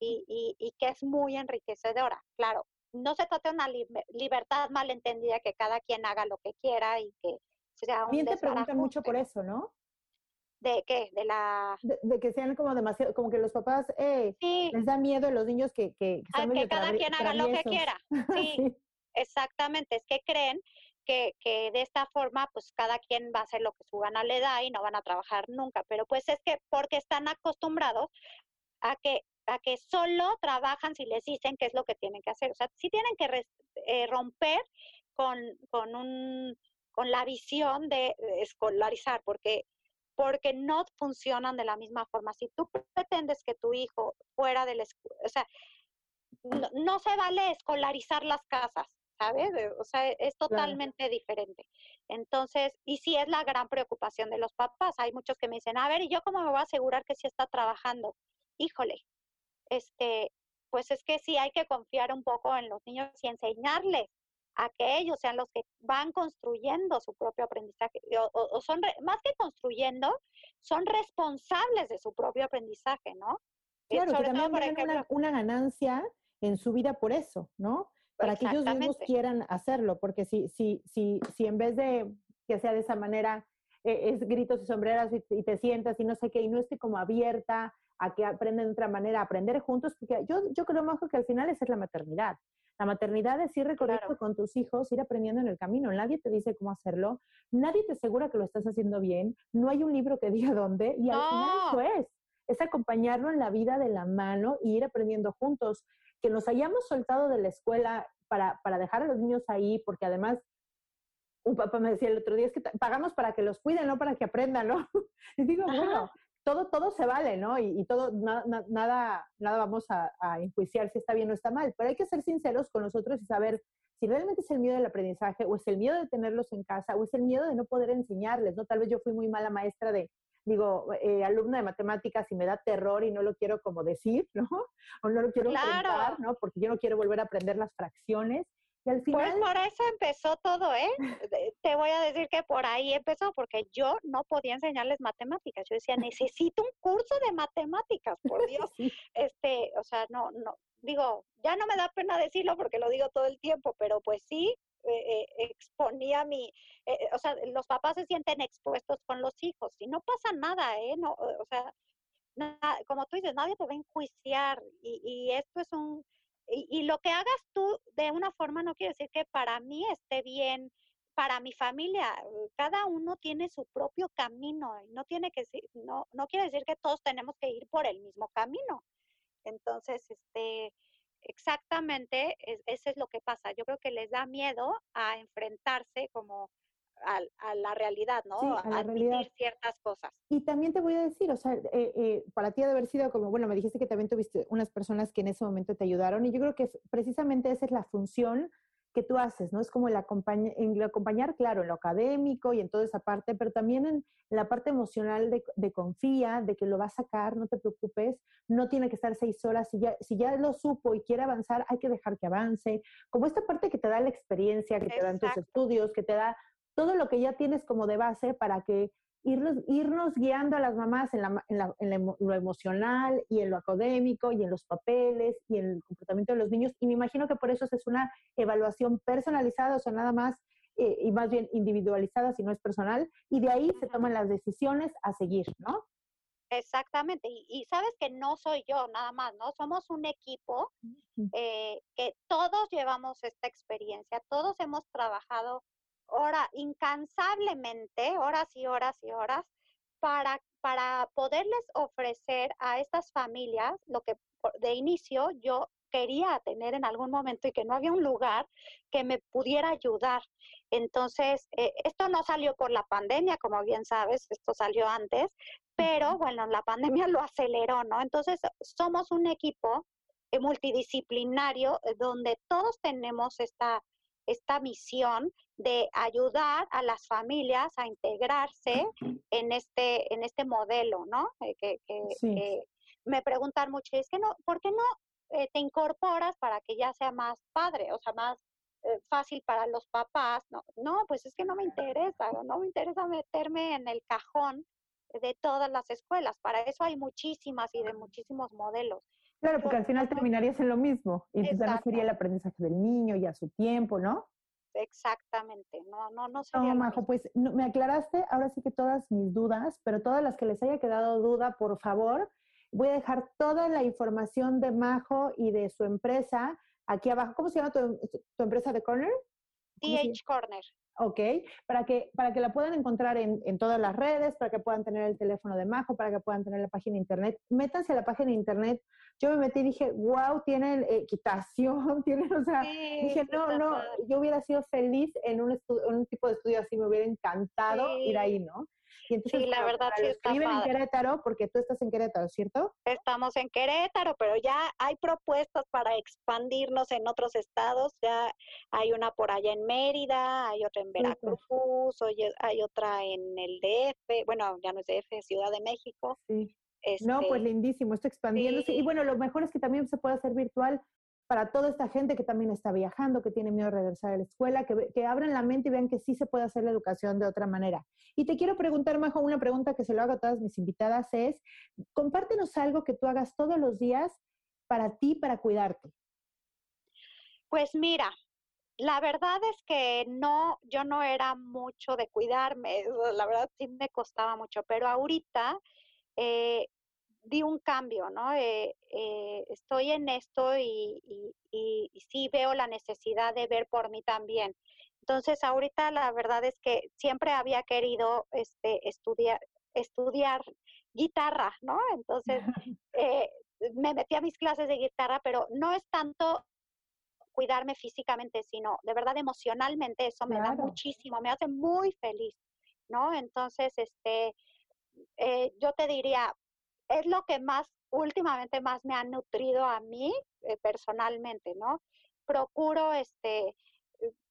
y, y, y que es muy enriquecedora. Claro, no se trata de una libertad malentendida que cada quien haga lo que quiera y que sea un Bien te preguntan mucho por eso, ¿no? ¿De qué? De la... De, que sean como demasiado, como que los papás eh, les da miedo a los niños que... Que, que, cada quien haga lo que quiera. Sí, exactamente. Es que creen que, que de esta forma, pues cada quien va a hacer lo que su gana le da y no van a trabajar nunca. Pero pues es que porque están acostumbrados a que a que solo trabajan si les dicen qué es lo que tienen que hacer. O sea, sí tienen que eh, romper con, con, un, con la visión de escolarizar, porque, porque no funcionan de la misma forma. Si tú pretendes que tu hijo fuera de la escuela, o sea, no, se vale escolarizar las casas. ¿sabes? O sea, es totalmente diferente. Entonces, y sí es la gran preocupación de los papás. Hay muchos que me dicen, a ver, ¿y yo cómo me voy a asegurar que sí está trabajando? Híjole, este, pues es que sí hay que confiar un poco en los niños y enseñarles a que ellos sean los que van construyendo su propio aprendizaje, o, son, más que construyendo, son responsables de su propio aprendizaje, ¿no? Eh, claro, que también por una, ganancia en su vida por eso, ¿no? Para que ellos mismos quieran hacerlo, porque si, si, si, si en vez de que sea de esa manera, eh, es gritos y sombreras y, y, te sientas y no sé qué, y no esté como abierta a que aprenden de otra manera, aprender juntos, porque yo, yo creo mejor que al final esa es la maternidad. La maternidad es ir recorriendo con tus hijos, ir aprendiendo en el camino. Nadie te dice cómo hacerlo, nadie te asegura que lo estás haciendo bien, no hay un libro que diga dónde, y al final eso es. Es acompañarlo en la vida de la mano y ir aprendiendo juntos. Que nos hayamos soltado de la escuela para, para dejar a los niños ahí, porque además un papá me decía el otro día, es que pagamos para que los cuiden, no para que aprendan, ¿no? Y digo, bueno, todo, todo se vale, ¿no? Y, todo, nada, nada vamos a, enjuiciar si está bien o está mal, pero hay que ser sinceros con nosotros y saber si realmente es el miedo del aprendizaje o es el miedo de tenerlos en casa o es el miedo de no poder enseñarles, ¿no? Tal vez yo fui muy mala maestra de, digo, eh, alumna de matemáticas y me da terror y no lo quiero como decir, ¿no? O no lo quiero claro. ¿no? Porque yo no quiero volver a aprender las fracciones pues por eso empezó todo, ¿eh? Te voy a decir que por ahí empezó, porque yo no podía enseñarles matemáticas. Yo decía, necesito un curso de matemáticas, por Dios. Este, o sea, no, no, digo, ya no me da pena decirlo porque lo digo todo el tiempo, pero pues sí, eh, exponía mi, o sea, los papás se sienten expuestos con los hijos y no pasa nada, ¿eh? No, o sea, como tú dices, nadie te va a enjuiciar y, y esto es un, y, lo que hagas tú de una forma no quiere decir que para mí esté bien, para mi familia, cada uno tiene su propio camino y no tiene que no, no quiere decir que todos tenemos que ir por el mismo camino. Entonces, este, exactamente, eso es lo que pasa. Yo creo que les da miedo a enfrentarse como a, la realidad, ¿no? a, admitir ciertas cosas. Y también te voy a decir, o sea, eh, eh, para ti ha de haber sido como, bueno, me dijiste que también tuviste unas personas que en ese momento te ayudaron y yo creo que precisamente esa es la función que tú haces, ¿no? Es como el, en acompañar, claro, en lo académico y en toda esa parte, pero también en la parte emocional de, de, confía, de que lo va a sacar, no te preocupes, no tiene que estar seis horas, si ya, si ya lo supo y quiere avanzar, hay que dejar que avance, como esta parte que te da la experiencia, que te dan tus estudios, que te da todo lo que ya tienes como de base para que irnos, irnos guiando a las mamás en, la, en, la, en lo emocional y en lo académico y en los papeles y en el comportamiento de los niños. Y me imagino que por eso es una evaluación personalizada, o sea, nada más eh, y más bien individualizada si no es personal. Y de ahí se toman las decisiones a seguir, ¿no? Exactamente, y, sabes que no soy yo nada más, ¿no? Somos un equipo eh, que todos llevamos esta experiencia, todos hemos trabajado hora, incansablemente, horas y horas y horas, para, para poderles ofrecer a estas familias lo que de inicio yo quería tener en algún momento y que no había un lugar que me pudiera ayudar. Entonces, eh, esto no salió por la pandemia, como bien sabes, esto salió antes, pero bueno, la pandemia lo aceleró, ¿no? Entonces, somos un equipo eh, multidisciplinario eh, donde todos tenemos esta esta misión de ayudar a las familias a integrarse en este, en este modelo, ¿no? Eh, que, me preguntan mucho, es que no, ¿por qué no eh, te incorporas para que ya sea más padre, o sea, más eh, fácil para los papás? No, no, pues es que no me interesa, no me interesa meterme en el cajón de todas las escuelas. Para eso hay muchísimas y de muchísimos modelos. Claro, porque al final terminarías en lo mismo. Y entonces no sería el aprendizaje del niño y a su tiempo, ¿no? Exactamente, no, no, no sería. No, Majo, pues me aclaraste ahora sí que todas mis dudas, pero todas las que les haya quedado duda, por favor, voy a dejar toda la información de Majo y de su empresa aquí abajo. ¿Cómo se llama tu, tu empresa de Corner? DH Corner. Ok, para que, para que la puedan encontrar en, en, todas las redes, para que puedan tener el teléfono de Majo, para que puedan tener la página de internet. Métanse a la página de internet. Yo me metí y dije, wow, tienen equitación, tienen, o sea, dije, no, no, yo hubiera sido feliz en un, en un tipo de estudio así, me hubiera encantado ir ahí, ¿no? Y entonces, sí, la verdad sí está viven en Querétaro, porque tú estás en Querétaro, ¿cierto? Estamos en Querétaro, pero ya hay propuestas para expandirnos en otros estados. Ya hay una por allá en Mérida, hay otra en Veracruz, hay otra en el DF, bueno, ya no es DF, Ciudad de México. Sí. no, pues este, lindísimo, está expandiéndose. Y bueno, lo mejor es que también se puede hacer virtual para toda esta gente que también está viajando, que tiene miedo de regresar a la escuela, que, que abran la mente y vean que sí se puede hacer la educación de otra manera. Y te quiero preguntar, Majo, una pregunta que se lo hago a todas mis invitadas es, compártenos algo que tú hagas todos los días para ti, para cuidarte. Pues mira, la verdad es que no, yo no era mucho de cuidarme, la verdad sí me costaba mucho, pero ahorita eh, di un cambio, ¿no? Eh, eh, estoy en esto y, y, sí veo la necesidad de ver por mí también. Entonces, ahorita la verdad es que siempre había querido este, estudiar, estudiar guitarra, ¿no? Entonces, eh, me metí a mis clases de guitarra, pero no es tanto cuidarme físicamente, sino de verdad emocionalmente, eso me da muchísimo, me hace muy feliz, ¿no? Entonces, este, yo te diría, es lo que más, últimamente más me ha nutrido a mí eh, personalmente, ¿no? Procuro, este,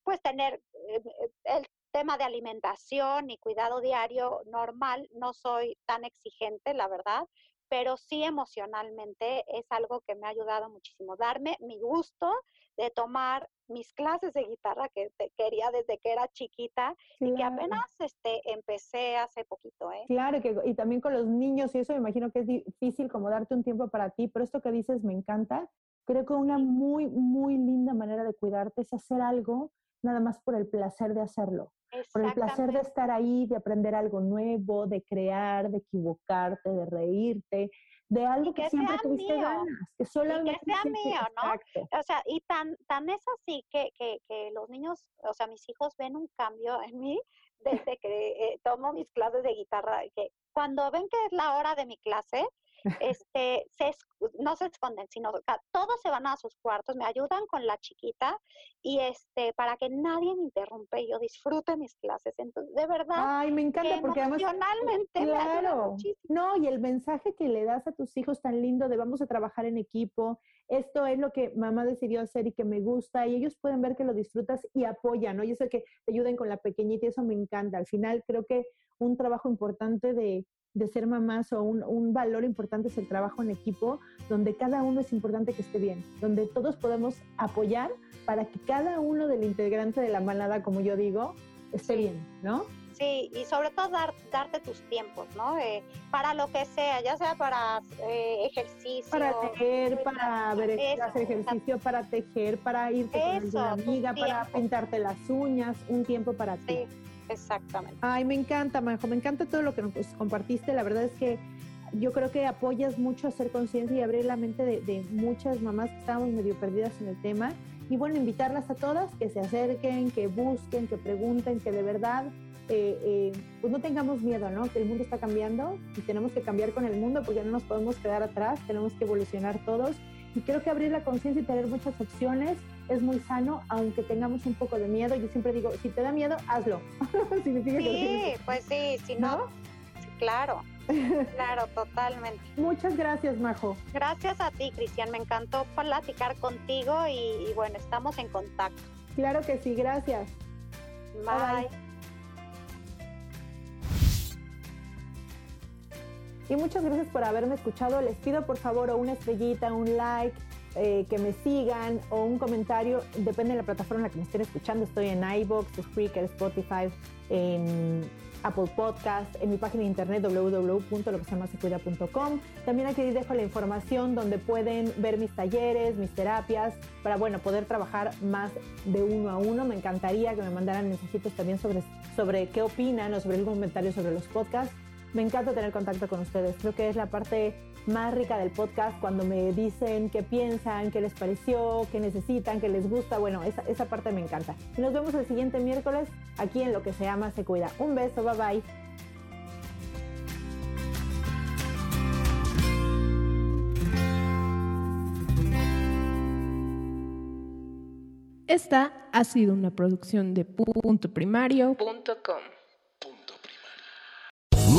pues tener eh, el tema de alimentación y cuidado diario normal, no soy tan exigente, la verdad, pero sí emocionalmente es algo que me ha ayudado muchísimo. Darme mi gusto de tomar mis clases de guitarra que quería desde que era chiquita y que apenas este, empecé hace poquito. ¿eh? Claro, que, y también con los niños y eso me imagino que es difícil como darte un tiempo para ti, pero esto que dices me encanta. Creo que una muy, muy linda manera de cuidarte es hacer algo nada más por el placer de hacerlo, por el placer de estar ahí, de aprender algo nuevo, de crear, de equivocarte, de reírte, de algo que, siempre tuviste ganas, que solamente que sea mío, ¿no? O sea, y tan, tan es así que, que, que, los niños, o sea, mis hijos ven un cambio en mí desde que eh, tomo mis clases de guitarra, que cuando ven que es la hora de mi clase, este, se, no se esconden, sino todos se van a sus cuartos, me ayudan con la chiquita y este, para que nadie me interrumpe y yo disfrute mis clases. Entonces, de verdad, Ay, me encanta porque emocionalmente claro, no, y el mensaje que le das a tus hijos tan lindo de vamos a trabajar en equipo, esto es lo que mamá decidió hacer y que me gusta y ellos pueden ver que lo disfrutas y apoyan, ¿no? Yo sé que te ayuden con la pequeñita y eso me encanta. Al final creo que un trabajo importante de de ser mamás o un, un, valor importante es el trabajo en equipo, donde cada uno es importante que esté bien, donde todos podemos apoyar para que cada uno del integrante de la manada, como yo digo, esté bien, ¿no? Sí, y sobre todo dar, darte tus tiempos, ¿no? Eh, para lo que sea, ya sea para eh, ejercicio. Para tejer, para ver, hacer ejercicio, para tejer, para irte con una amiga, para pintarte las uñas, un tiempo para ti. Exactamente. Ay, me encanta, Majo, me encanta todo lo que nos compartiste. La verdad es que yo creo que apoyas mucho hacer conciencia y abrir la mente de, muchas mamás que estábamos medio perdidas en el tema. Y bueno, invitarlas a todas que se acerquen, que busquen, que pregunten, que de verdad eh, eh, pues no tengamos miedo, ¿no? Que el mundo está cambiando y tenemos que cambiar con el mundo porque no nos podemos quedar atrás, tenemos que evolucionar todos. Y creo que abrir la conciencia y tener muchas opciones es muy sano, aunque tengamos un poco de miedo. Yo siempre digo, si te da miedo, hazlo. sí, pues sí, si no, claro. Claro, totalmente. Muchas gracias, Majo. Gracias a ti, Cristian. Me encantó platicar contigo y, bueno, estamos en contacto. Claro que sí, gracias. Bye. Y muchas gracias por haberme escuchado. Les pido por favor una estrellita, un like eh, que me sigan o un comentario, depende de la plataforma en la que me estén escuchando. Estoy en iBox, Spreaker, Spotify, en Apple Podcast, en mi página de internet www.loquesemasecuida.com. También aquí dejo la información donde pueden ver mis talleres, mis terapias, para bueno, poder trabajar más de uno a uno. Me encantaría que me mandaran mensajitos también sobre, sobre qué opinan o sobre algún comentario sobre los podcasts. Me encanta tener contacto con ustedes. Creo que es la parte más rica del podcast cuando me dicen qué piensan, qué les pareció, qué necesitan, qué les gusta. Bueno, esa, esa parte me encanta. Y nos vemos el siguiente miércoles aquí en Lo que se llama Se Cuida. Un beso, bye bye. Esta ha sido una producción de punto primario.com.